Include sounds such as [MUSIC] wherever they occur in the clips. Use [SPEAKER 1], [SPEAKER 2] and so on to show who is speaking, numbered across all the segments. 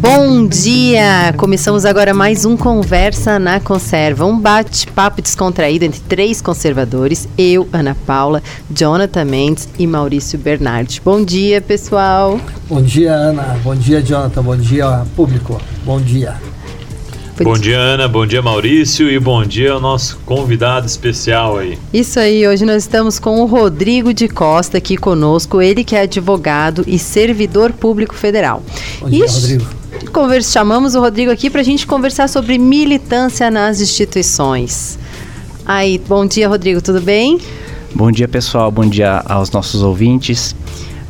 [SPEAKER 1] Bom dia! Começamos agora mais um Conversa na Conserva, um bate-papo descontraído entre três conservadores, eu, Ana Paula, Jonathan Mendes e Maurício Bernardi. Bom dia, pessoal!
[SPEAKER 2] Bom dia, Ana. Bom dia, Jonathan. Bom dia, público. Bom dia.
[SPEAKER 3] Bom dia, Ana. Bom dia, Maurício. E bom dia ao nosso convidado especial aí.
[SPEAKER 1] Isso aí, hoje nós estamos com o Rodrigo de Costa aqui conosco, ele que é advogado e servidor público federal.
[SPEAKER 2] Bom dia, Rodrigo.
[SPEAKER 1] Conversa, chamamos o Rodrigo aqui para a gente conversar sobre militância nas instituições. Aí, bom dia, Rodrigo, tudo bem?
[SPEAKER 4] Bom dia, pessoal. Bom dia aos nossos ouvintes.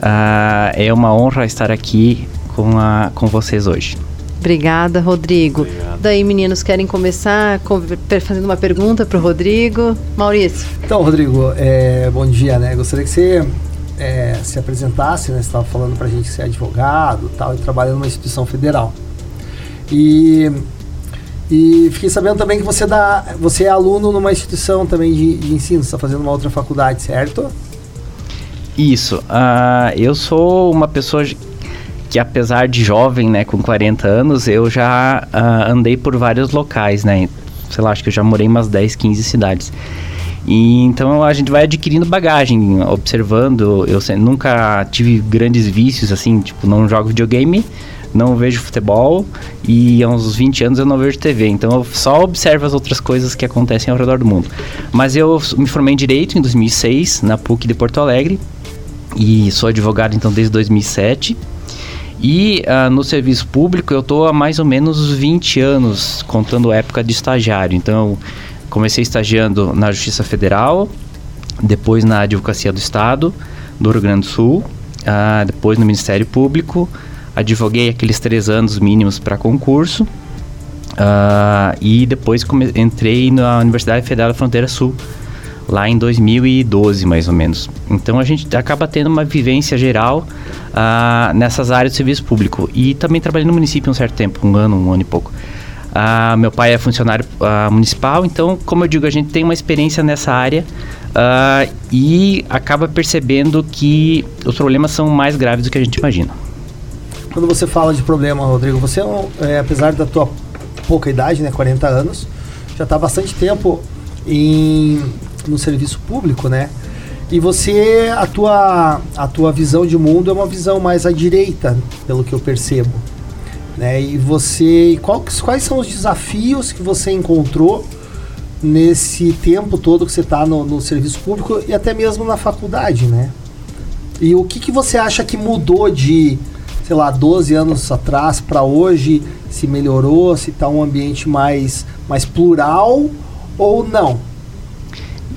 [SPEAKER 4] Uh, é uma honra estar aqui com, a, com vocês hoje.
[SPEAKER 1] Obrigada, Rodrigo. Obrigado. Daí, meninos, querem começar fazendo uma pergunta para o Rodrigo? Maurício.
[SPEAKER 2] Então, Rodrigo, é, bom dia, né? Gostaria que você é, se apresentasse, né? Você estava falando para a gente que você é advogado tal, e trabalha numa instituição federal. E, e fiquei sabendo também que você, dá, você é aluno numa instituição também de, de ensino, você está fazendo uma outra faculdade, certo?
[SPEAKER 4] Isso. Uh, eu sou uma pessoa que apesar de jovem, né, com 40 anos, eu já uh, andei por vários locais, né? Sei lá, acho que eu já morei em umas 10, 15 cidades. E então a gente vai adquirindo bagagem, observando. Eu nunca tive grandes vícios, assim, tipo, não jogo videogame, não vejo futebol e há uns 20 anos eu não vejo TV. Então eu só observo as outras coisas que acontecem ao redor do mundo. Mas eu me formei em Direito em 2006, na PUC de Porto Alegre. E sou advogado então desde 2007. E uh, no serviço público eu estou há mais ou menos 20 anos, contando época de estagiário. Então, comecei estagiando na Justiça Federal, depois na Advocacia do Estado do Rio Grande do Sul, uh, depois no Ministério Público, advoguei aqueles três anos mínimos para concurso uh, e depois entrei na Universidade Federal da Fronteira Sul, lá em 2012 mais ou menos. Então a gente acaba tendo uma vivência geral uh, nessas áreas de serviço público. E também trabalhei no município um certo tempo, um ano, um ano e pouco. Uh, meu pai é funcionário uh, municipal, então, como eu digo, a gente tem uma experiência nessa área e acaba percebendo que os problemas são mais graves do que a gente imagina.
[SPEAKER 2] Quando você fala de problema, Rodrigo, você, é, apesar da tua pouca idade, né, 40 anos, já está bastante tempo em, no serviço público, né? E você, a tua, a tua visão de mundo é uma visão mais à direita, pelo que eu percebo. Né? E você, qual, quais são os desafios que você encontrou nesse tempo todo que você está no, no, serviço público e até mesmo na faculdade, né? E o que, que você acha que mudou de, sei lá, 12 anos atrás para hoje? Se melhorou, se está um ambiente mais, mais plural ou não?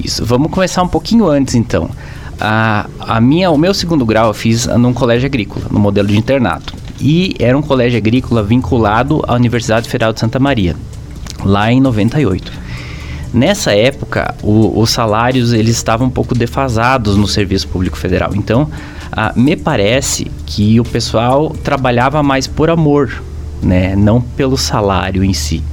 [SPEAKER 4] Isso, vamos começar um pouquinho antes então. A, a minha, o meu segundo grau eu fiz num colégio agrícola, no modelo de internato. E era um colégio agrícola vinculado à Universidade Federal de Santa Maria, lá em 98. Nessa época, o, os salários eles estavam um pouco defasados no serviço público federal. Então, me parece que o pessoal trabalhava mais por amor, né, não pelo salário em si.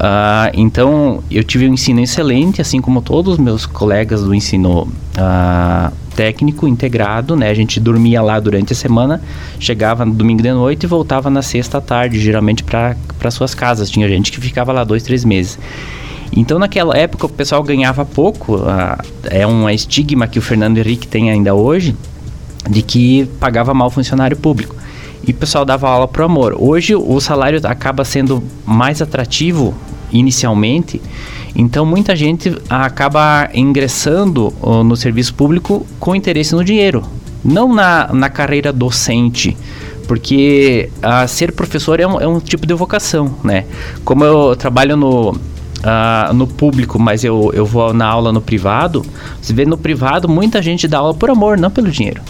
[SPEAKER 4] Uh, então, eu tive um ensino excelente, assim como todos os meus colegas do ensino uh, técnico integrado, né? A gente dormia lá durante a semana, chegava no domingo de noite e voltava na sexta à tarde, geralmente para suas casas. Tinha gente que ficava lá dois, três meses. Então, naquela época, o pessoal ganhava pouco. Uh, é um estigma que o Fernando Henrique tem ainda hoje, de que pagava mal funcionário público e o pessoal dava aula pro amor. Hoje o salário acaba sendo mais atrativo inicialmente, então muita gente acaba ingressando no serviço público com interesse no dinheiro, não na, na carreira docente. Porque uh, ser professor é um, é um tipo de vocação, né? Como eu trabalho no, Uh, no público, mas eu, eu vou na aula no privado, você vê no privado muita gente dá aula por amor, não pelo dinheiro.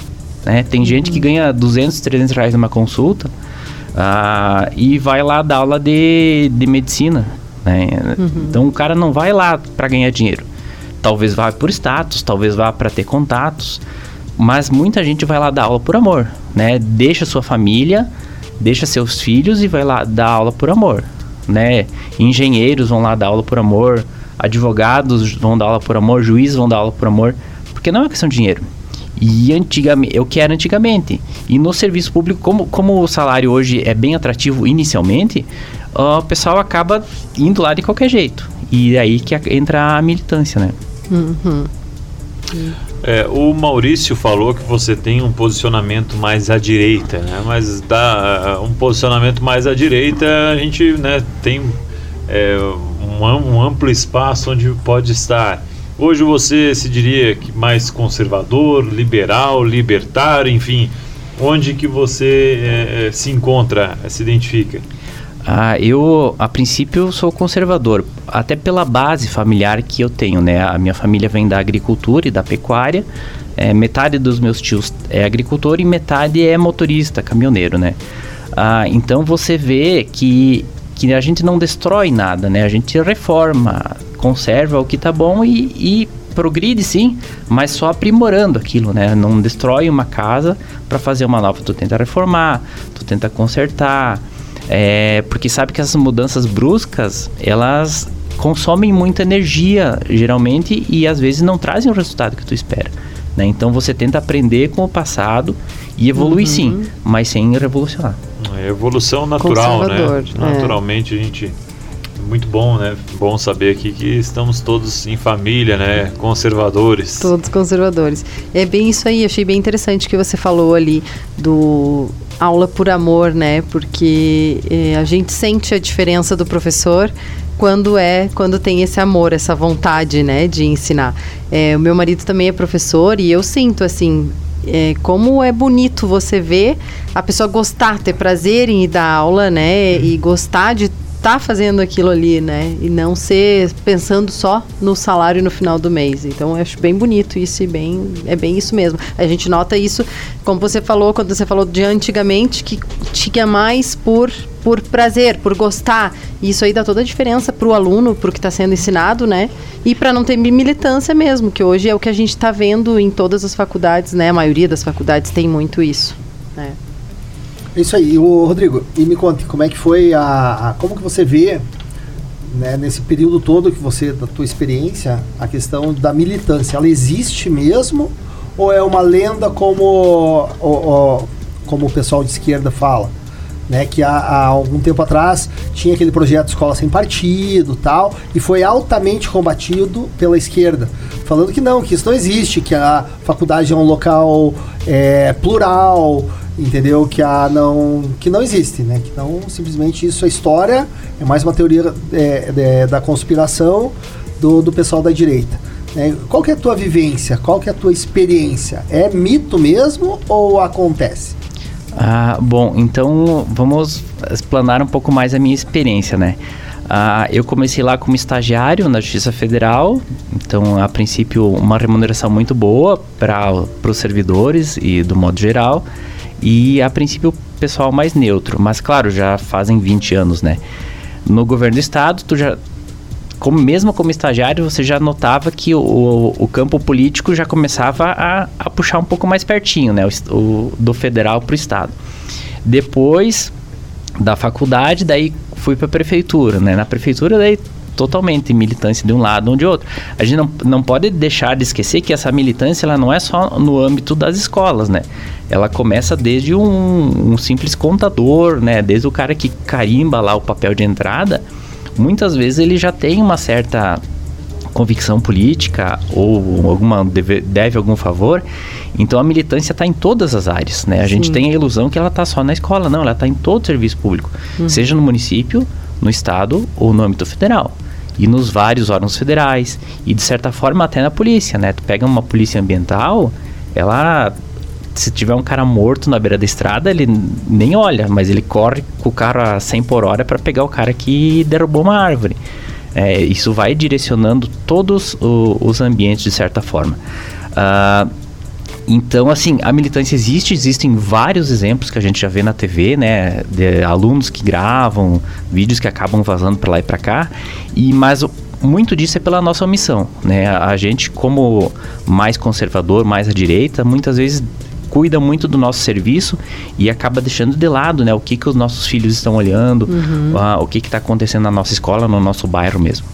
[SPEAKER 4] Né? Tem uhum. gente que uhum. ganha 200, 300 reais numa consulta uh, e vai lá dar aula de, de medicina. Né? Uhum. Então o cara não vai lá para ganhar dinheiro. Talvez vá por status, talvez vá para ter contatos, mas muita gente vai lá dar aula por amor, né? Deixa sua família, deixa seus filhos e vai lá dar aula por amor, né? Engenheiros vão lá dar aula por amor, advogados vão dar aula por amor, juízes vão dar aula por amor, porque não é questão de dinheiro. E antigamente, o que era antigamente. E no serviço público, como, como o salário hoje é bem atrativo inicialmente, o pessoal acaba indo lá de qualquer jeito. E é aí que entra a militância, né? Uhum.
[SPEAKER 3] É, o Maurício falou que você tem um posicionamento mais à direita, né? Mas dá um posicionamento mais à direita, a gente né, tem é, um, um amplo espaço onde pode estar. Hoje você se diria que mais conservador, liberal, libertário, enfim, onde que você é, é, se encontra, se identifica?
[SPEAKER 4] Ah, eu, a princípio, sou conservador, até pela base familiar que eu tenho, né? A minha família vem da agricultura e da pecuária. É, metade dos meus tios é agricultor e metade é motorista, caminhoneiro, né? Ah, então você vê que, que a gente não destrói nada, né? A gente reforma, conserva o que tá bom e, e progride sim, mas só aprimorando aquilo, né? Não destrói uma casa para fazer uma nova. Tu tenta reformar, tu tenta consertar, é, porque sabe que essas mudanças bruscas elas consomem muita energia geralmente e às vezes não trazem o resultado que tu espera. Né? Então você tenta aprender com o passado e evoluir uhum. sim, mas sem revolucionar.
[SPEAKER 3] É evolução natural, né? É. Naturalmente a gente muito bom, né? Bom saber aqui que estamos todos em família, né? Conservadores.
[SPEAKER 1] Todos conservadores. É bem isso aí, achei bem interessante que você falou ali do aula por amor, né? Porque eh, a gente sente a diferença do professor quando é quando tem esse amor, essa vontade, né, de ensinar. É, o meu marido também é professor e eu sinto assim é, como é bonito você ver a pessoa gostar, ter prazer em ir dar aula, né? E gostar de tá fazendo aquilo ali, né? E não ser pensando só no salário no final do mês. Então eu acho bem bonito isso e bem é bem isso mesmo. A gente nota isso, como você falou, quando você falou de antigamente que tinha mais por por prazer, por gostar. Isso aí dá toda a diferença para o aluno, para o que está sendo ensinado, né? E para não ter militância mesmo, que hoje é o que a gente está vendo em todas as faculdades, né? A maioria das faculdades tem muito isso, né?
[SPEAKER 2] Isso aí, o Rodrigo, e me conte, como é que foi a, a como que você vê né, nesse período todo que você da tua experiência a questão da militância, ela existe mesmo ou é uma lenda como o, como o pessoal de esquerda fala? Né, que há, há, algum tempo atrás tinha aquele projeto Escola Sem Partido tal, e foi altamente combatido pela esquerda, falando que não, que isso não existe, que a faculdade é um local é, plural, entendeu? Que a não que não existe, né? Que não simplesmente isso é história, é mais uma teoria é, é, da conspiração do, do pessoal da direita. É, qual que é a tua vivência? Qual que é a tua experiência? É mito mesmo ou acontece?
[SPEAKER 4] Ah, bom, então vamos explanar um pouco mais a minha experiência, né? Ah, eu comecei lá como estagiário na Justiça Federal, então a princípio uma remuneração muito boa para os servidores e do modo geral e a princípio o pessoal mais neutro, mas claro, já fazem 20 anos, né? No governo do estado, tu já como mesmo como estagiário, você já notava que o, o campo político já começava a, a, puxar um pouco mais pertinho, né? O, o do federal para o estado. Depois da faculdade, daí fui para a prefeitura, né? Na prefeitura, daí totalmente militância de um lado ou de outro. A gente não, não pode deixar de esquecer que essa militância ela não é só no âmbito das escolas, né? Ela começa desde um, um simples contador, né? Desde o cara que carimba lá o papel de entrada, muitas vezes ele já tem uma certa convicção política ou alguma deve, deve algum favor. Então a militância está em todas as áreas, né? A Sim. gente tem a ilusão que ela está só na escola, não, ela está em todo o serviço público, uhum. seja no município, no estado ou no âmbito federal e nos vários órgãos federais e de certa forma até na polícia, né? Tu pega uma polícia ambiental, ela se tiver um cara morto na beira da estrada, ele nem olha, mas ele corre com o carro a 100 por hora para pegar o cara que derrubou uma árvore. É, isso vai direcionando todos o, os ambientes de certa forma. Uh, então, assim, a militância existe, existem vários exemplos que a gente já vê na TV, né, de alunos que gravam, vídeos que acabam vazando para lá e para cá, e mas muito disso é pela nossa omissão, né? A gente como mais conservador, mais à direita, muitas vezes cuida muito do nosso serviço e acaba deixando de lado, né, o que que os nossos filhos estão olhando, uhum. o que que está acontecendo na nossa escola, no nosso bairro mesmo.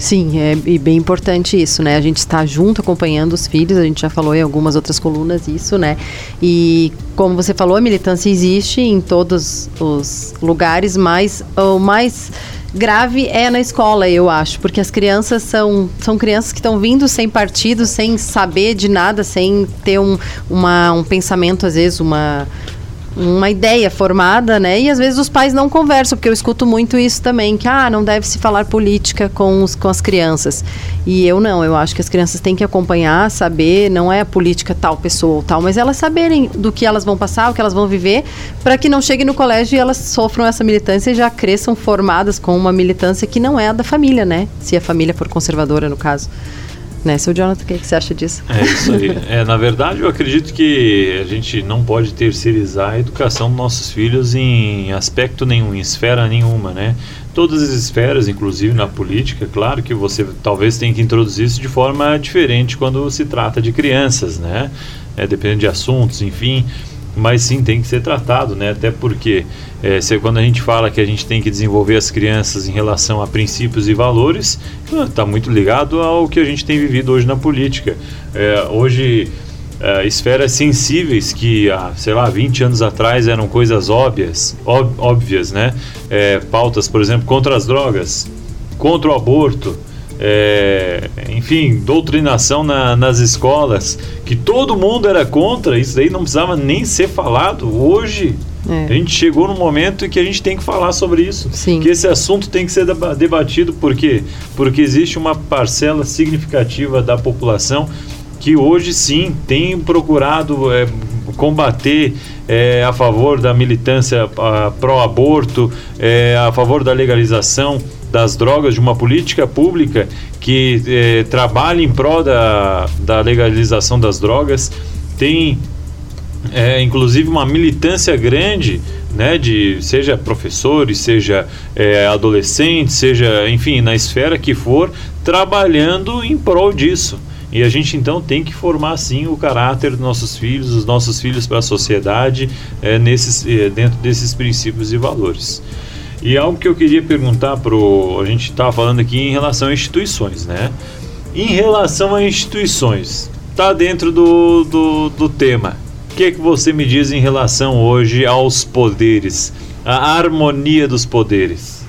[SPEAKER 1] Sim, é e bem importante isso, né? A gente está junto acompanhando os filhos, a gente já falou em algumas outras colunas isso, né? E como você falou, a militância existe em todos os lugares, mas o mais grave é na escola, eu acho, porque as crianças são, são crianças que estão vindo sem partido, sem saber de nada, sem ter um, uma, um pensamento, às vezes, uma uma ideia formada, né? E às vezes os pais não conversam, porque eu escuto muito isso também, que ah, não deve se falar política com, os, com as crianças. E eu não, eu acho que as crianças têm que acompanhar, saber, não é a política tal pessoa ou tal, mas elas saberem do que elas vão passar, o que elas vão viver, para que não cheguem no colégio e elas sofram essa militância e já cresçam formadas com uma militância que não é a da família, né? Se a família for conservadora, no caso. Né, seu Jonathan, o que, você acha disso?
[SPEAKER 3] É isso aí. é, na verdade, eu acredito que a gente não pode terceirizar a educação dos nossos filhos em aspecto nenhum, em esfera nenhuma, né? Todas as esferas, inclusive na política, claro que você talvez tenha que introduzir isso de forma diferente quando se trata de crianças, né? É, dependendo de assuntos, enfim mas sim tem que ser tratado, né? Até porque é, se, quando a gente fala que a gente tem que desenvolver as crianças em relação a princípios e valores, está muito ligado ao que a gente tem vivido hoje na política. É, hoje, esferas sensíveis que há, sei lá, 20 anos atrás eram coisas óbvias, óbvias, né? É, pautas, por exemplo, contra as drogas, contra o aborto, é, enfim, doutrinação na, nas escolas, que todo mundo era contra, isso daí não precisava nem ser falado. Hoje, é. a gente chegou no momento em que a gente tem que falar sobre isso.
[SPEAKER 1] Sim.
[SPEAKER 3] Que esse assunto tem que ser debatido, por quê? Porque existe uma parcela significativa da população que hoje sim tem procurado é, combater é, a favor da militância pró-aborto, é, a favor da legalização das drogas, de uma política pública que eh, trabalha em prol da, da legalização das drogas, tem é, inclusive uma militância grande, né, de seja professores, seja é, adolescentes, seja, enfim, na esfera que for, trabalhando em prol disso. E a gente então tem que formar sim o caráter dos nossos filhos, os nossos filhos para a sociedade, é, nesses, é, dentro desses princípios e valores. E algo que eu queria perguntar pro. A gente estava falando aqui em relação a instituições, né? Em relação a instituições, tá dentro do, do, do tema. O que, é que você me diz em relação hoje aos poderes? A harmonia dos poderes?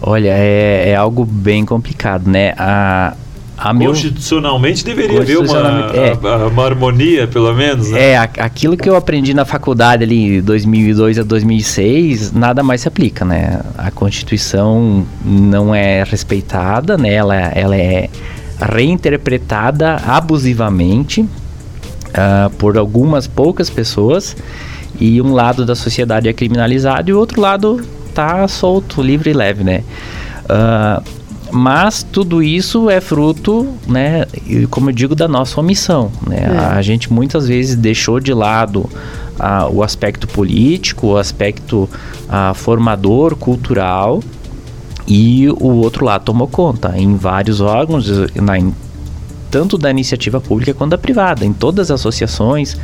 [SPEAKER 4] Olha, é, é algo bem complicado, né? A,
[SPEAKER 3] Constitucionalmente deveria haver uma, é. uma, harmonia, pelo menos. Né?
[SPEAKER 4] É, aquilo que eu aprendi na faculdade ali 2002 a 2006, nada mais se aplica, né? A Constituição não é respeitada, né? Ela, ela é reinterpretada abusivamente uh, por algumas poucas pessoas e um lado da sociedade é criminalizado e o outro lado tá solto, livre e leve, né? Uh, mas tudo isso é fruto, né, como eu digo, da nossa omissão. Né? É. A gente muitas vezes deixou de lado a, o aspecto político, o aspecto a, formador, cultural, e o outro lado tomou conta em vários órgãos, na, em, tanto da iniciativa pública quanto da privada, em todas as associações,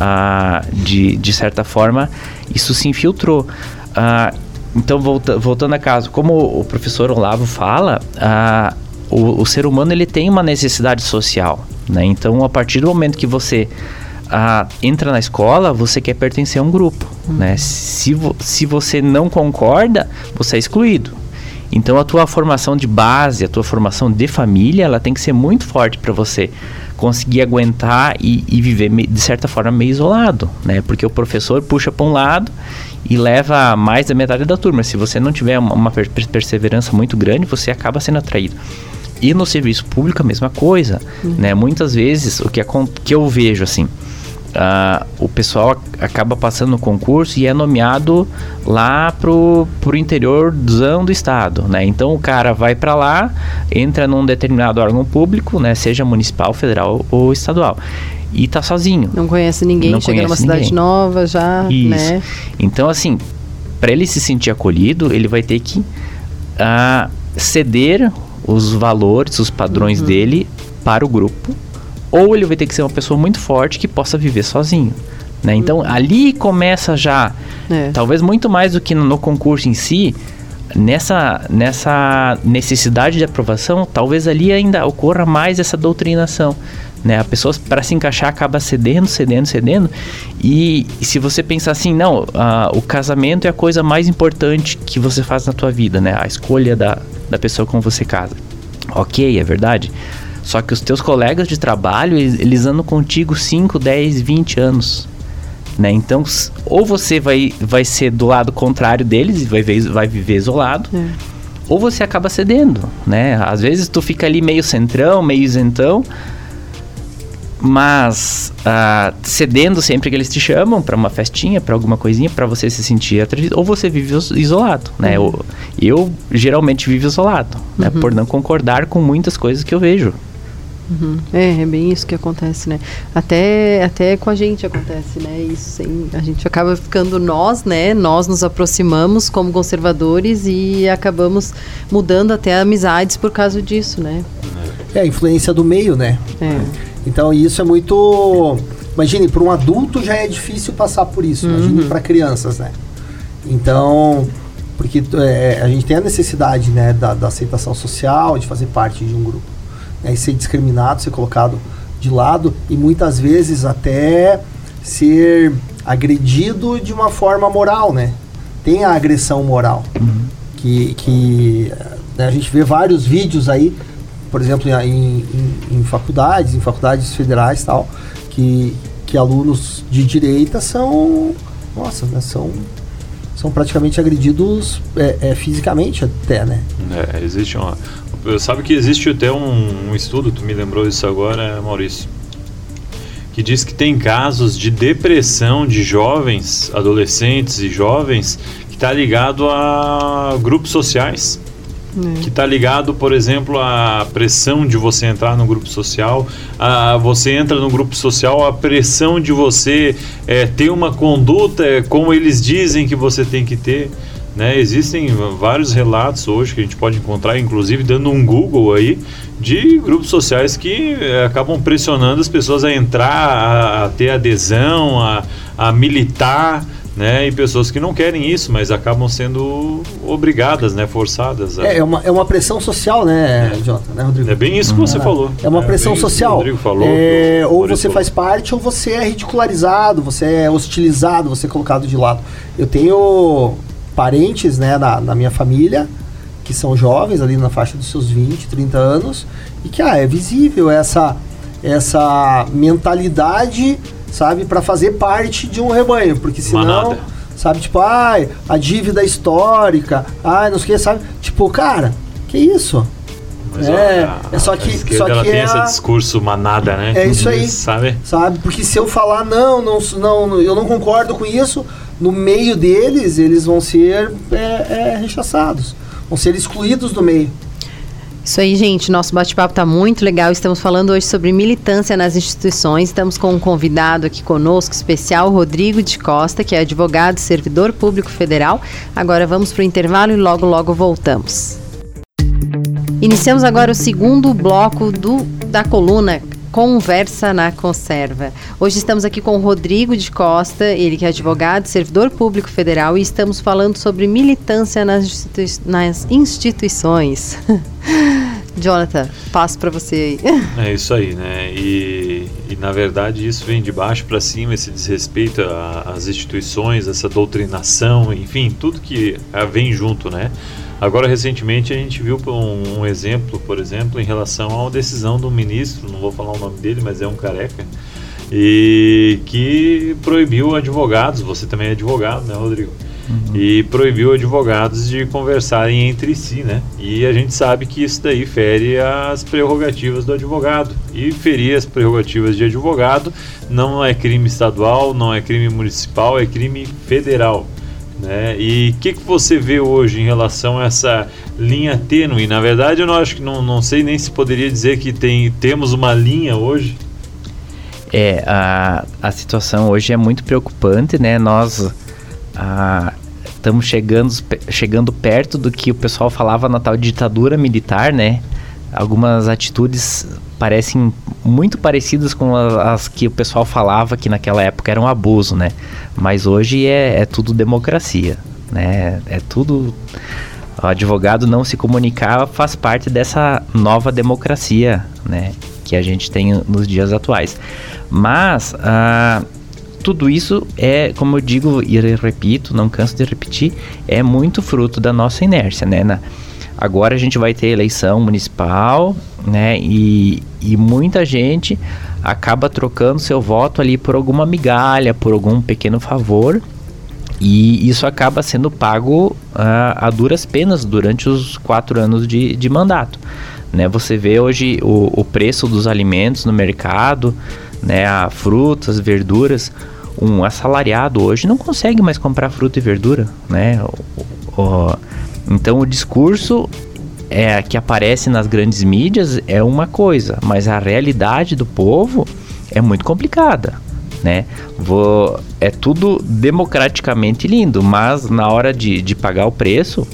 [SPEAKER 4] ah, de, de certa forma, isso se infiltrou. Ah, então, volta, voltando a caso, como o professor Olavo fala, a, o, o, ser humano ele tem uma necessidade social, né? Então, a partir do momento que você a, entra na escola, você quer pertencer a um grupo, uhum. né? Se, vo, se você não concorda, você é excluído. Então, a tua formação de base, a tua formação de família, ela tem que ser muito forte para você conseguir aguentar e, e viver de certa forma meio isolado, né? Porque o professor puxa para um lado e leva mais da metade da turma. Se você não tiver uma, uma perseverança muito grande, você acaba sendo atraído. E no serviço público a mesma coisa, uhum. né? Muitas vezes o que, que eu vejo assim, Uh, o pessoal acaba passando no concurso e é nomeado lá pro, pro interior do estado, né? Então o cara vai para lá, entra num determinado órgão público, né? Seja municipal, federal ou estadual. E tá sozinho.
[SPEAKER 1] Não conhece ninguém, não chega conhece numa ninguém. cidade nova já, Isso. né?
[SPEAKER 4] Então assim, para ele se sentir acolhido, ele vai ter que uh, ceder os valores, os padrões uhum. dele para o grupo ou ele vai ter que ser uma pessoa muito forte que possa viver sozinho. Né? Então, uhum. ali começa já, é. talvez muito mais do que no, no concurso em si, nessa, nessa necessidade de aprovação, talvez ali ainda ocorra mais essa doutrinação. Né? A pessoa, para se encaixar, acaba cedendo, cedendo, cedendo. E, e se você pensar assim, não, a, o casamento é a coisa mais importante que você faz na tua vida, né? A escolha da, da pessoa com você casa. Ok, é verdade. Só que os teus colegas de trabalho, eles, eles andam contigo 5, 10, 20 anos. Né? Então, ou você vai, vai ser do lado contrário deles e vai, vai viver isolado, é. ou você acaba cedendo, né? Às vezes tu fica ali meio centrão, meio isentão, mas uh, cedendo sempre que eles te chamam para uma festinha, para alguma coisinha, para você se sentir atraído, ou você vive isolado, né? Uhum. Eu, eu, geralmente vivo isolado, né? Uhum. Por não concordar com muitas coisas que eu vejo.
[SPEAKER 1] Uhum. É, é bem isso que acontece, né? Até, até com a gente acontece, né? Isso a gente acaba ficando nós, né? Nós nos aproximamos como conservadores e acabamos mudando até amizades por causa disso, né?
[SPEAKER 2] É a influência do meio, né? É. Então isso é muito. Imagine, para um adulto já é difícil passar por isso. Imagine uhum. para crianças, né? Então, porque é, a gente tem a necessidade né, da, da aceitação social, de fazer parte de um grupo né, ser discriminado, ser colocado de lado e muitas vezes até ser agredido de uma forma moral, né? Tem a agressão moral, uhum. que, que né, a gente vê vários vídeos aí, por exemplo, em, em, em faculdades, em faculdades federais tal, que, que alunos de direita são, nossa, né, são são praticamente agredidos é, é, fisicamente até, né?
[SPEAKER 3] É, existe uma, Sabe que existe até um, um estudo, tu me lembrou isso agora, Maurício, que diz que tem casos de depressão de jovens, adolescentes e jovens, que está ligado a grupos sociais. É. Que está ligado, por exemplo, à pressão de você entrar no grupo social. A, você entra no grupo social, a pressão de você é, ter uma conduta como eles dizem que você tem que ter. Né? Existem vários relatos hoje que a gente pode encontrar, inclusive dando um Google aí, de grupos sociais que eh, acabam pressionando as pessoas a entrar, a, a ter adesão, a, a militar, né? E pessoas que não querem isso, mas acabam sendo obrigadas, né? Forçadas.
[SPEAKER 2] A... É, é, uma, é uma pressão social, né, é. Jota, né,
[SPEAKER 3] Rodrigo? É bem isso que você
[SPEAKER 2] é,
[SPEAKER 3] falou.
[SPEAKER 2] É uma é pressão social.
[SPEAKER 3] Rodrigo falou.
[SPEAKER 2] É, ou você falou. faz parte, ou você é ridicularizado, você é hostilizado, você é colocado de lado. Eu tenho parentes né, na, na minha família que são jovens, ali na faixa dos seus 20, 30 anos, e que ah, é visível essa, essa mentalidade, sabe, para fazer parte de um rebanho, porque senão, Manada. sabe, tipo, ai, a dívida histórica, ai, não sei o que, sabe, tipo, cara, que isso?
[SPEAKER 3] Mas, é, ó, é só que, só que ela tem é esse discurso manada, né?
[SPEAKER 2] É isso aí, sabe? Sabe? Porque se eu falar não, não, não, eu não concordo com isso, no meio deles, eles vão ser é, é, rechaçados, vão ser excluídos do meio.
[SPEAKER 1] Isso aí, gente. Nosso bate-papo está muito legal. Estamos falando hoje sobre militância nas instituições. Estamos com um convidado aqui conosco, especial, Rodrigo de Costa, que é advogado e servidor público federal. Agora vamos para o intervalo e logo, logo voltamos. Iniciamos agora o segundo bloco do, da coluna Conversa na Conserva. Hoje estamos aqui com o Rodrigo de Costa, ele que é advogado, servidor público federal, e estamos falando sobre militância nas, institui nas instituições. [LAUGHS] Jonathan, passo para você
[SPEAKER 3] aí. [LAUGHS] É isso aí, né? E, e na verdade isso vem de baixo para cima, esse desrespeito às instituições, essa doutrinação, enfim, tudo que vem junto, né? Agora, recentemente, a gente viu um, um, exemplo, por exemplo, em relação a uma decisão do ministro, não vou falar o nome dele, mas é um careca, e que proibiu advogados, você também é advogado, né, Rodrigo? Uhum. E proibiu advogados de conversarem entre si, né? E a gente sabe que isso daí fere as prerrogativas do advogado. E ferir as prerrogativas de advogado não é crime estadual, não é crime municipal, é crime federal. Né? E o que, que você vê hoje em relação a essa linha tênue? Na verdade, eu não acho que não, não sei nem se poderia dizer que tem, temos uma linha hoje.
[SPEAKER 4] É, a, a situação hoje é muito preocupante, né? Nós estamos chegando, chegando perto do que o pessoal falava na tal ditadura militar, né? Algumas atitudes parecem muito parecidas com as, que o pessoal falava que naquela época era um abuso, né? Mas hoje é, é tudo democracia, né? É tudo O advogado não se comunicar faz parte dessa nova democracia, né? Que a gente tem nos dias atuais. Mas ah, tudo isso é, como eu digo e repito, não canso de repetir, é muito fruto da nossa inércia, né? Na, agora a gente vai ter eleição municipal, né? E, e muita gente acaba trocando seu voto ali por alguma migalha, por algum pequeno favor. E isso acaba sendo pago uh, a duras penas durante os quatro anos de, de mandato. Né? Você vê hoje o, o preço dos alimentos no mercado, né? a frutas, verduras. Um assalariado hoje não consegue mais comprar fruta e verdura. Né? O, o, então o discurso é que aparece nas grandes mídias é uma coisa, mas a realidade do povo é muito complicada, né? Vou, é tudo democraticamente lindo, mas na hora de, de pagar o preço,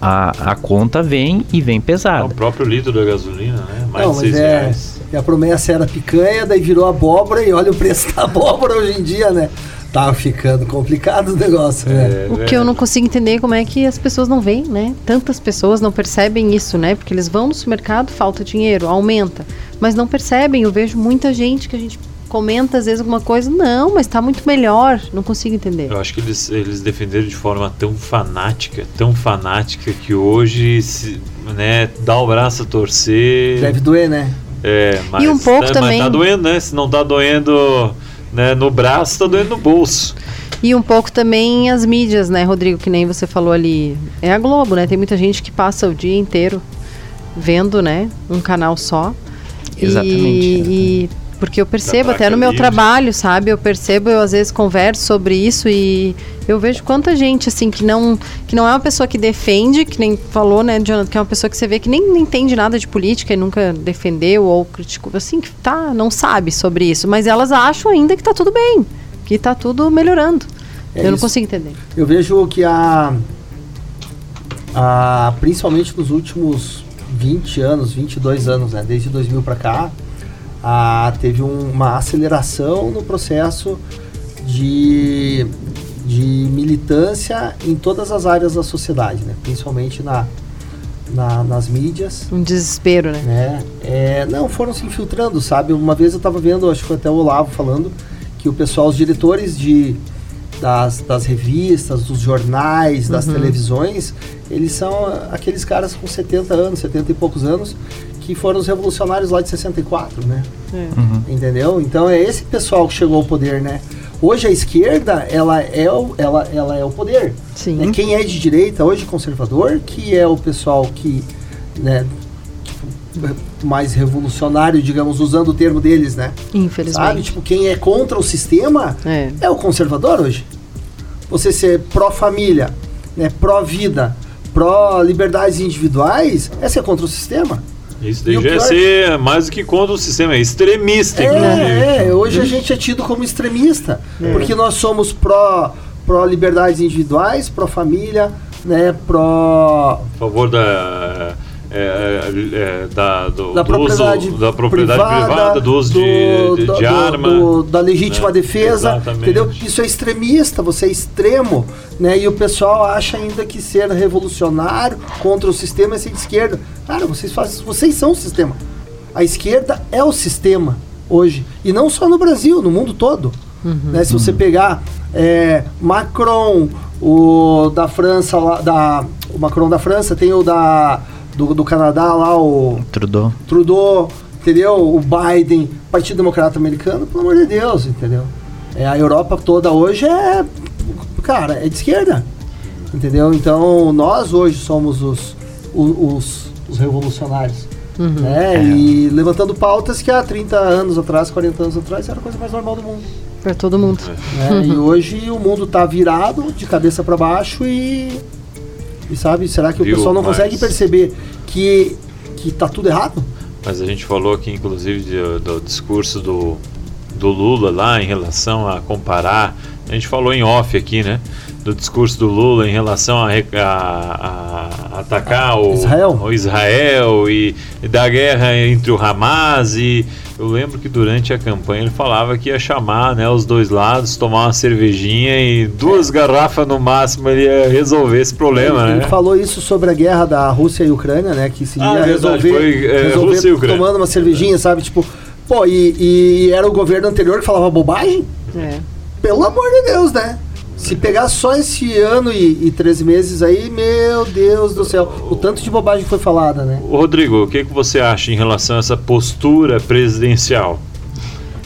[SPEAKER 4] a, a conta vem e vem pesada. É
[SPEAKER 3] o próprio litro da gasolina, né?
[SPEAKER 2] Mais Não, de seis é, reais. E a promessa era picanha, daí virou abóbora e olha o preço da [LAUGHS] abóbora hoje em dia, né? Tá ficando complicado o negócio, né?
[SPEAKER 1] É, o que eu não consigo entender é como é que as pessoas não veem, né? Tantas pessoas não percebem isso, né? Porque eles vão no supermercado, falta dinheiro, aumenta. Mas não percebem. Eu vejo muita gente que a gente comenta às vezes alguma coisa, não, mas está muito melhor. Não consigo entender.
[SPEAKER 3] Eu acho que eles, eles defenderam de forma tão fanática, tão fanática, que hoje, se, né, dá o braço a torcer.
[SPEAKER 2] Deve doer, né?
[SPEAKER 3] É, mas,
[SPEAKER 1] e um pouco
[SPEAKER 3] tá,
[SPEAKER 1] também.
[SPEAKER 3] Mas tá doendo, né? Se não tá doendo né, no braço, tá doendo no bolso.
[SPEAKER 1] E um pouco também as mídias, né, Rodrigo, que nem você falou ali. É a Globo, né? Tem muita gente que passa o dia inteiro vendo, né, um canal só.
[SPEAKER 4] Exatamente.
[SPEAKER 1] E, e porque eu percebo até no meu trabalho, sabe? Eu percebo, eu às vezes converso sobre isso e eu vejo quanta gente assim que não que não é uma pessoa que defende, que nem falou, né, Jonathan, que é uma pessoa que você vê que nem, nem entende nada de política e nunca defendeu ou criticou, assim, que tá, não sabe sobre isso, mas elas acham ainda que tá tudo bem, que tá tudo melhorando. É eu isso. não consigo entender.
[SPEAKER 2] Eu vejo que a a principalmente nos últimos 20 anos, 22 anos, né, desde 2000 para cá, teve um, uma aceleração no processo de, de militância em todas as áreas da sociedade, né? principalmente na, na, nas mídias.
[SPEAKER 1] Um desespero, né?
[SPEAKER 2] né? É, não, foram se infiltrando, sabe? Uma vez eu estava vendo, acho que foi até o Olavo falando, que o pessoal, os diretores de, das, das revistas, dos jornais, das uhum. televisões, eles são aqueles caras com 70 anos, 70 e poucos anos, que foram os revolucionários lá de 64, né? É. Uhum. Entendeu? Então é esse pessoal que chegou ao poder, né? Hoje a esquerda, ela é o, ela, ela é o poder.
[SPEAKER 1] Sim.
[SPEAKER 2] Né? Quem é de direita, hoje conservador, que é o pessoal que, né, tipo, mais revolucionário, digamos, usando o termo deles, né?
[SPEAKER 1] Infelizmente.
[SPEAKER 2] Sabe? Tipo, quem é contra o sistema é, é o conservador hoje. Você ser pró-família, né, pró-vida, pró-liberdades individuais, é ser contra o sistema.
[SPEAKER 3] Isso daí já é ser mais do que contra o sistema, é extremista,
[SPEAKER 2] é, inclusive. É, hoje a gente é tido como extremista, é. porque nós somos pró, pró liberdades individuais, pró família, né, pró...
[SPEAKER 3] A favor da é, é, é, da, do,
[SPEAKER 2] da,
[SPEAKER 3] do
[SPEAKER 2] propriedade
[SPEAKER 3] uso, da propriedade privada, privada do uso do, de, de, de arma.
[SPEAKER 2] Do, da legítima né? defesa, Exatamente. entendeu? Isso é extremista, você é extremo, né? E o pessoal acha ainda que ser revolucionário contra o sistema é ser de esquerda. Cara, vocês, fazem, vocês são o sistema. A esquerda é o sistema hoje. E não só no Brasil, no mundo todo. Uhum, né? Se uhum. você pegar é, Macron, o da França, da, o Macron da França, tem o da do, do Canadá lá, o.
[SPEAKER 4] Trudeau.
[SPEAKER 2] Trudeau, entendeu? O Biden, Partido Democrata Americano, pelo amor de Deus, entendeu? É, a Europa toda hoje é. Cara, é de esquerda. Entendeu? Então nós hoje somos os, os, os revolucionários. Uhum. Né? É. E levantando pautas que há 30 anos atrás, 40 anos atrás, era a coisa mais normal do mundo.
[SPEAKER 1] Para todo mundo.
[SPEAKER 2] Né? E hoje o mundo está virado de cabeça para baixo e e sabe, será que Viu, o pessoal não mas... consegue perceber que, que tá tudo errado?
[SPEAKER 3] Mas a gente falou aqui, inclusive, do, do discurso do, do Lula lá em relação a comparar. A gente falou em off aqui, né? Do do discurso do Lula em relação a, a, a atacar o
[SPEAKER 2] Israel,
[SPEAKER 3] o Israel e, e, da guerra entre o Hamas e eu lembro que durante a campanha ele falava que ia chamar né, os dois lados, tomar uma cervejinha e duas é. garrafas no máximo ele ia resolver esse problema,
[SPEAKER 2] ele,
[SPEAKER 3] né?
[SPEAKER 2] Ele falou isso sobre a guerra da Rússia e Ucrânia, né? Que se ia ah, resolver, foi, é, resolver Rússia e Ucrânia. tomando uma cervejinha, sabe? Tipo, pô, e, e era o governo anterior que falava bobagem? É. Pelo amor de Deus, né? Se pegar só esse ano e, e 13 meses aí, meu Deus do céu, o tanto de bobagem que foi falada, né?
[SPEAKER 3] Rodrigo, o que, que você acha em relação a essa postura presidencial?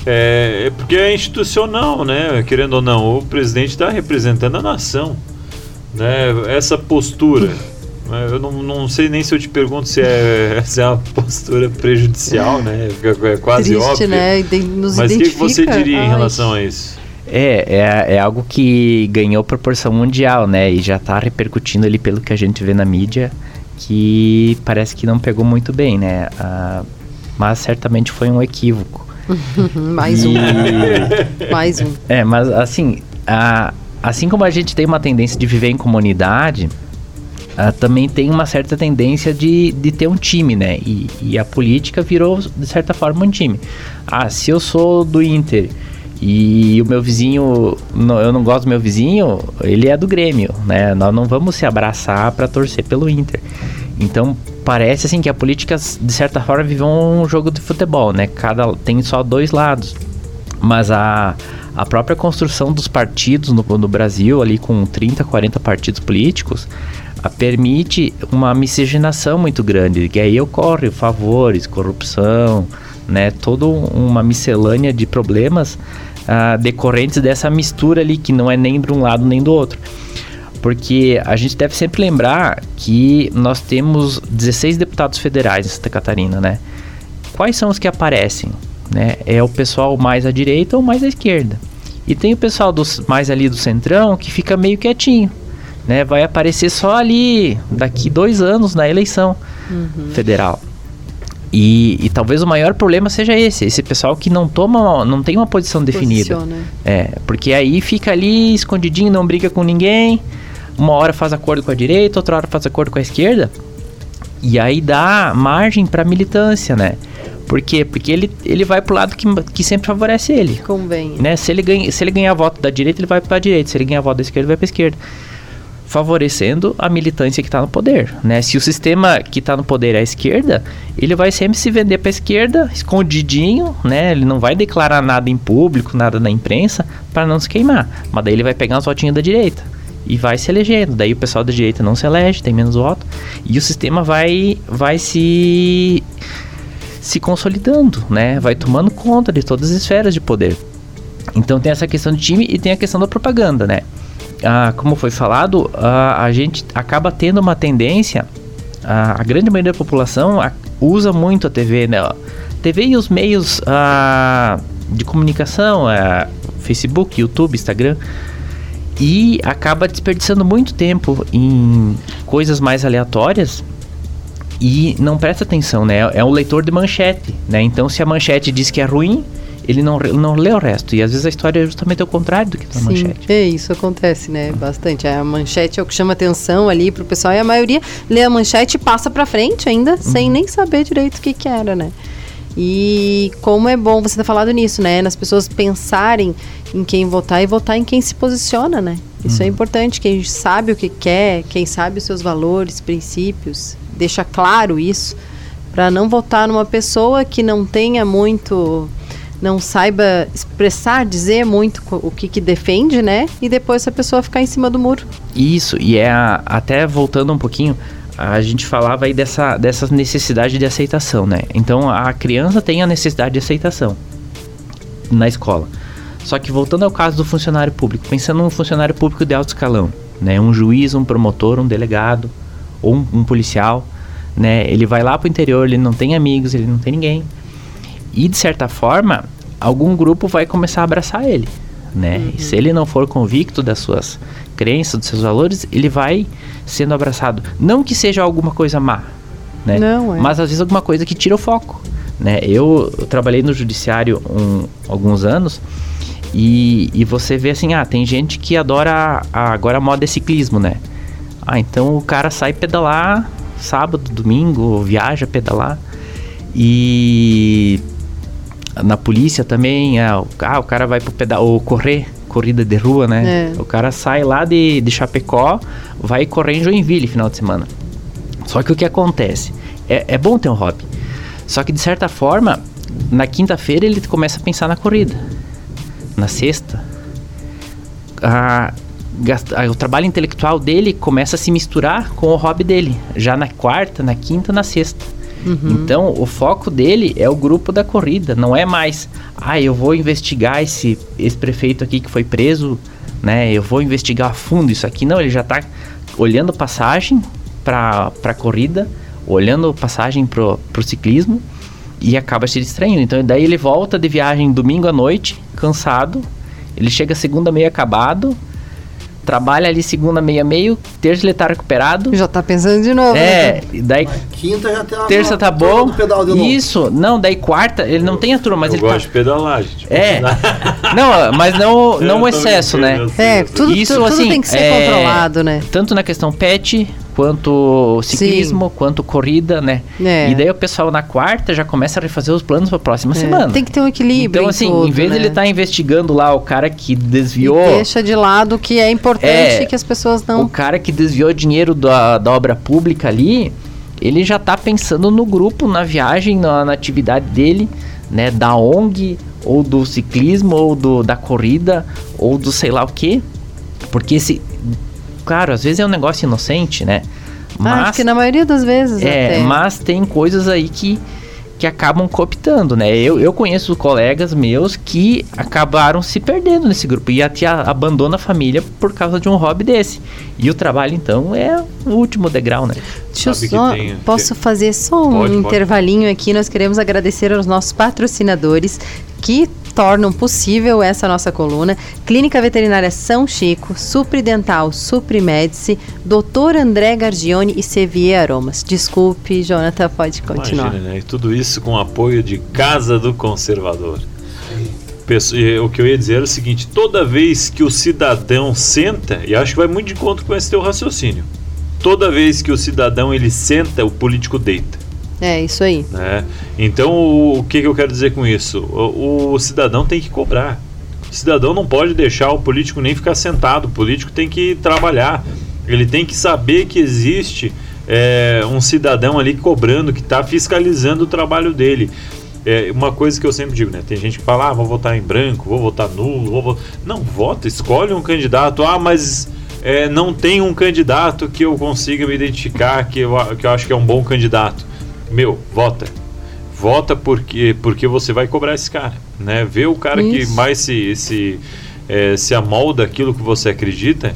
[SPEAKER 3] É, é porque é institucional, né? Querendo ou não, o presidente está representando a nação. Né? Essa postura. Né? Eu não, não sei nem se eu te pergunto se é, [LAUGHS] se é uma postura prejudicial, né? É, é quase
[SPEAKER 1] Triste,
[SPEAKER 3] óbvio.
[SPEAKER 1] né? Nos
[SPEAKER 3] Mas
[SPEAKER 1] o
[SPEAKER 3] que, que você diria Ai. em relação a isso?
[SPEAKER 4] É, é, é algo que ganhou proporção mundial, né? E já está repercutindo ali pelo que a gente vê na mídia, que parece que não pegou muito bem, né? Ah, mas certamente foi um equívoco. [LAUGHS]
[SPEAKER 1] Mais um. Mais um.
[SPEAKER 4] É, mas assim, a, assim como a gente tem uma tendência de viver em comunidade, Uh, também tem uma certa tendência de, de ter um time, né? E, e, a política virou, de certa forma, um time. Ah, se eu sou do Inter e o meu vizinho, eu não gosto do meu vizinho, ele é do Grêmio, né? Nós não vamos se abraçar para torcer pelo Inter. Então parece assim que a política de certa forma vive um jogo de futebol, né? Cada tem só dois lados. Mas a, a própria construção dos partidos no, no Brasil, ali com 30, 40 partidos políticos, permite uma miscigenação muito grande, que aí ocorre favores, corrupção, né? Toda uma miscelânea de problemas uh, decorrentes dessa mistura ali, que não é nem de um lado nem do outro. Porque a gente deve sempre lembrar que nós temos 16 deputados federais em Santa Catarina, né? Quais são os que aparecem? Né? É o pessoal mais à direita ou mais à esquerda. E tem o pessoal dos, mais ali do centrão que fica meio quietinho. Né? Vai aparecer só ali daqui dois anos na eleição uhum. federal. E, e, talvez o maior problema seja esse, esse pessoal que não toma, não tem uma posição definida. Posiciona. É, porque aí fica ali escondidinho, não briga com ninguém. Uma hora faz acordo com a direita, outra hora faz acordo com a esquerda. E aí dá margem para militância, né? Por quê? Porque ele, ele vai pro lado que, que sempre favorece ele.
[SPEAKER 1] Convém.
[SPEAKER 4] Né? Se, ele ganha, se ele ganhar voto da direita, ele vai para direita. Se ele ganhar voto da esquerda, ele vai para esquerda favorecendo a militância que está no poder, né? Se o sistema que está no poder é a esquerda, ele vai sempre se vender para a esquerda, escondidinho, né? Ele não vai declarar nada em público, nada na imprensa, para não se queimar. Mas daí ele vai pegar uns votinhos da direita e vai se elegendo. Daí o pessoal da direita não se elege, tem menos voto e o sistema vai vai se se consolidando, né? Vai tomando conta de todas as esferas de poder. Então tem essa questão de time e tem a questão da propaganda, né? Ah, como foi falado, ah, a gente acaba tendo uma tendência, ah, a grande maioria da população usa muito a TV, né? TV e os meios ah, de comunicação, ah, Facebook, YouTube, Instagram, e acaba desperdiçando muito tempo em coisas mais aleatórias e não presta atenção, né? É um leitor de manchete, né? Então, se a manchete diz que é ruim, ele não, não lê o resto. E às vezes a história é justamente o contrário do que está na manchete.
[SPEAKER 1] É, isso acontece, né? Bastante. A manchete é o que chama atenção ali pro pessoal e a maioria lê a manchete e passa para frente ainda, uhum. sem nem saber direito o que, que era, né? E como é bom você ter falado nisso, né? Nas pessoas pensarem em quem votar e votar em quem se posiciona, né? Isso é uhum. é importante. Quem sabe o que quer, quem sabe os seus valores, princípios, deixa claro isso, para não votar numa pessoa que não tenha muito não saiba expressar, dizer muito o que, que defende, né? E depois essa pessoa ficar em cima do muro.
[SPEAKER 4] Isso, e é a, até voltando um pouquinho, a gente falava aí dessa, dessa necessidade de aceitação, né? Então a criança tem a necessidade de aceitação na escola. Só que voltando ao caso do funcionário público, pensando num funcionário público de alto escalão, né? Um juiz, um promotor, um delegado ou um, um policial, né? Ele vai lá pro interior, ele não tem amigos, ele não tem ninguém. E de certa forma, algum grupo vai começar a abraçar ele, né? Uhum. se ele não for convicto das suas crenças, dos seus valores, ele vai sendo abraçado. Não que seja alguma coisa má, né? Não, é. Mas às vezes alguma coisa que tira o foco, né? Eu, eu trabalhei no judiciário um, alguns anos E, e você vê assim, ah, tem gente que adora a, agora a moda é ciclismo, né? Ah, então o cara sai pedalar sábado, domingo, viaja pedalar. E na polícia também, ah, o, ah, o cara vai pro pedal, ou correr, corrida de rua, né? É. O cara sai lá de, de Chapecó, vai correr em Joinville final de semana. Só que o que acontece? É, é bom ter um hobby. Só que de certa forma, na quinta-feira ele começa a pensar na corrida. Na sexta, a, a, o trabalho intelectual dele começa a se misturar com o hobby dele. Já na quarta, na quinta, na sexta. Uhum. Então, o foco dele é o grupo da corrida, não é mais, ah, eu vou investigar esse, esse prefeito aqui que foi preso, né? Eu vou investigar a fundo isso aqui. Não, ele já está olhando passagem para a corrida, olhando passagem pro, pro ciclismo e acaba se distraindo. Então, daí ele volta de viagem domingo à noite, cansado. Ele chega segunda meio acabado, trabalha ali segunda meia meio, terça ele tá recuperado.
[SPEAKER 1] Já tá pensando de novo.
[SPEAKER 4] É, né? daí
[SPEAKER 2] quinta já tem
[SPEAKER 4] Terça tá bom. Isso, não, daí quarta, ele não tem a turma, mas
[SPEAKER 3] eu
[SPEAKER 4] ele
[SPEAKER 3] gosto tá... de pedalar, gente.
[SPEAKER 4] É. [LAUGHS] não, mas não não o excesso, né?
[SPEAKER 1] É, tudo, Isso, tudo, assim, tem que ser é, controlado, né?
[SPEAKER 4] Tanto na questão pet, quanto ciclismo, Sim. quanto corrida, né? É. E daí o pessoal na quarta já começa a refazer os planos para a próxima é. semana.
[SPEAKER 1] Tem que ter um equilíbrio.
[SPEAKER 4] Então, assim, tudo, em vez né? de ele estar tá investigando lá o cara que desviou.
[SPEAKER 1] E deixa de lado o que é importante é, que as pessoas não.
[SPEAKER 4] O cara que desviou dinheiro da, da obra pública ali, ele já está pensando no grupo, na viagem, na, na atividade dele, né? Da ONG, ou do ciclismo, ou do, da corrida, ou do sei lá o que. Porque esse, claro, às vezes é um negócio inocente, né?
[SPEAKER 1] Mas, ah, acho que na maioria das vezes.
[SPEAKER 4] É, até. mas tem coisas aí que, que acabam cooptando, né? Eu, eu conheço colegas meus que acabaram se perdendo nesse grupo e até abandona a família por causa de um hobby desse. E o trabalho, então, é o último degrau, né?
[SPEAKER 1] Deixa eu só, tem, posso fazer só um pode, intervalinho pode. aqui. Nós queremos agradecer aos nossos patrocinadores que tornam possível essa nossa coluna. Clínica Veterinária São Chico, Supridental Suprimedice, Doutor André Gargione e Sevier Aromas. Desculpe, Jonathan, pode continuar.
[SPEAKER 3] Imagina, né? Tudo isso com apoio de Casa do Conservador. O que eu ia dizer é o seguinte: toda vez que o cidadão senta, e acho que vai muito de conta com esse teu raciocínio, toda vez que o cidadão ele senta, o político deita.
[SPEAKER 1] É, isso aí.
[SPEAKER 3] Né? Então, o, que, que, eu quero dizer com isso? O, o, cidadão tem que cobrar. O cidadão não pode deixar o político nem ficar sentado. O político tem que trabalhar. Ele tem que saber que existe é, um cidadão ali cobrando, que está fiscalizando o trabalho dele. É uma coisa que eu sempre digo, né? Tem gente que fala, ah, vou votar em branco, vou votar nulo, vou votar... Não, vota, escolhe um candidato. Ah, mas é, não tem um candidato que eu consiga me identificar, que eu, que eu acho que é um bom candidato meu, vota. Vota porque, porque você vai cobrar esse cara, né? Vê o cara Isso. que mais se, se, é, se amolda aquilo que você acredita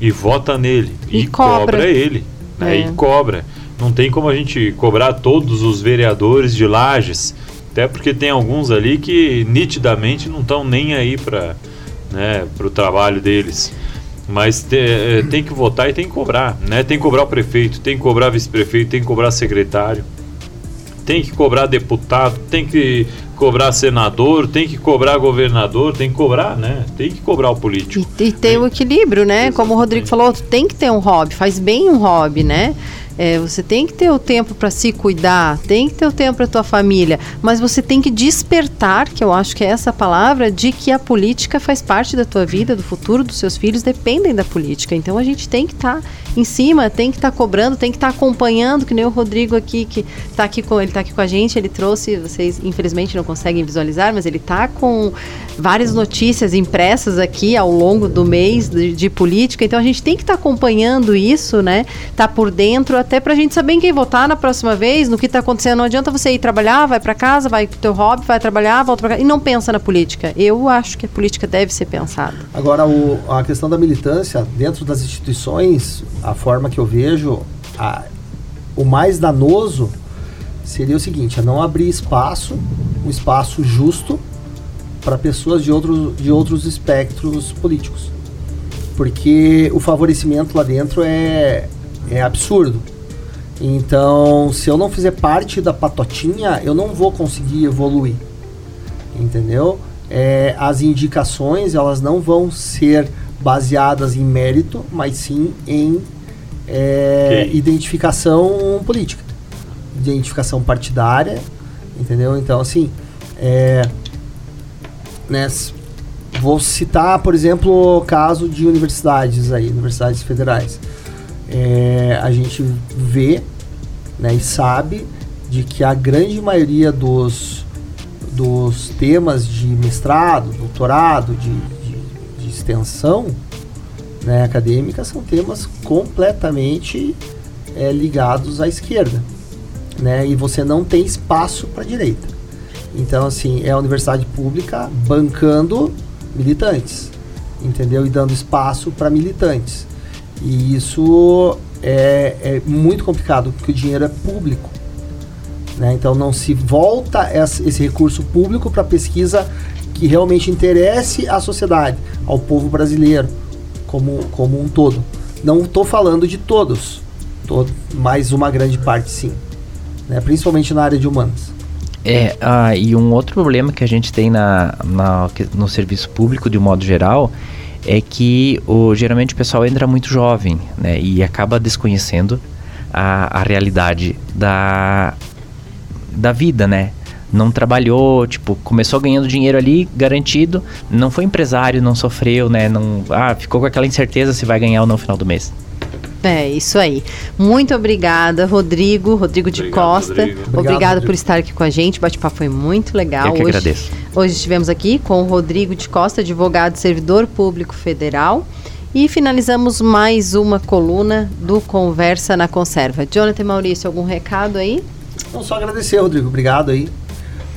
[SPEAKER 3] e vota nele. E, e cobra. cobra. ele. Né? É. E cobra. Não tem como a gente cobrar todos os vereadores de Lages, até porque tem alguns ali que nitidamente não estão nem aí para né, o trabalho deles. Mas te, é, tem que votar e tem que cobrar, né? Tem que cobrar o prefeito, tem que cobrar vice-prefeito, tem que cobrar secretário tem que cobrar deputado, tem que cobrar senador, tem que cobrar governador, tem que cobrar, né? Tem que cobrar o político.
[SPEAKER 1] E, e ter o equilíbrio, né? Exatamente. Como o Rodrigo falou, tem que ter um hobby, faz bem um hobby, né? É, você tem que ter o tempo para se cuidar, tem que ter o tempo para tua família, mas você tem que despertar, que eu acho que é essa palavra, de que a política faz parte da tua vida, do futuro dos seus filhos dependem da política. Então a gente tem que estar tá em cima, tem que estar tá cobrando, tem que estar tá acompanhando, que nem o Rodrigo aqui que está aqui com ele tá aqui com a gente, ele trouxe, vocês infelizmente não conseguem visualizar, mas ele está com várias notícias impressas aqui ao longo do mês de, de política. Então a gente tem que estar tá acompanhando isso, né? Tá por dentro até para a gente saber em quem votar na próxima vez, no que está acontecendo. Não adianta você ir trabalhar, vai para casa, vai pro teu hobby, vai trabalhar, volta para casa e não pensa na política. Eu acho que a política deve ser pensada.
[SPEAKER 2] Agora, o, a questão da militância dentro das instituições, a forma que eu vejo, a, o mais danoso seria o seguinte: é não abrir espaço, um espaço justo para pessoas de outros, de outros espectros políticos. Porque o favorecimento lá dentro é, é absurdo. Então, se eu não fizer parte da patotinha, eu não vou conseguir evoluir. Entendeu? é, as indicações elas não vão ser baseadas em mérito, mas sim em é, okay. identificação política, identificação partidária, entendeu? Então, assim, é, né, vou citar, por exemplo, o caso de universidades aí, universidades federais. É, a gente vê né, e sabe de que a grande maioria dos, dos temas de mestrado, doutorado, de extensão né, acadêmica são temas completamente é, ligados à esquerda. Né, e você não tem espaço para a direita. Então, assim, é a universidade pública bancando militantes, entendeu? E dando espaço para militantes. E isso é, é, muito complicado, porque o dinheiro é público. Né? Então não se volta esse recurso público para pesquisa que realmente interesse à sociedade, ao povo brasileiro como, como um todo. Não estou falando de todos, tô, mas uma grande parte sim, né? principalmente na área de humanas.
[SPEAKER 4] É, ah, e um outro problema que a gente tem na, na, no serviço público, de um modo geral, é que o, geralmente o pessoal entra muito jovem né, e acaba desconhecendo a, a realidade da, da vida, né? Não trabalhou, tipo, começou ganhando dinheiro ali, garantido, não foi empresário, não sofreu, né? Não, ah, ficou com aquela incerteza se vai ganhar ou não no final do mês.
[SPEAKER 1] É, isso aí. Muito obrigada, Rodrigo, Rodrigo de Obrigado, Costa. Rodrigo. Obrigado, Obrigado Rodrigo. por estar aqui com a gente. O bate-papo foi muito legal.
[SPEAKER 4] Eu que hoje, agradeço.
[SPEAKER 1] Hoje estivemos aqui com o Rodrigo de Costa, advogado servidor público federal. E finalizamos mais uma coluna do Conversa na Conserva. Jonathan Maurício, algum recado aí?
[SPEAKER 2] Não, só agradecer, Rodrigo. Obrigado aí.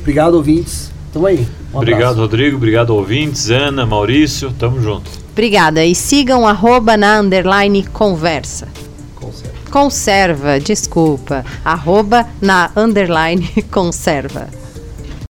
[SPEAKER 2] Obrigado, ouvintes. Tamo aí.
[SPEAKER 3] Um obrigado, Rodrigo. Obrigado, ouvintes. Ana, Maurício. Tamo junto.
[SPEAKER 1] Obrigada. E sigam arroba na underline conversa. Conserva. Conserva, desculpa. Arroba na underline conserva.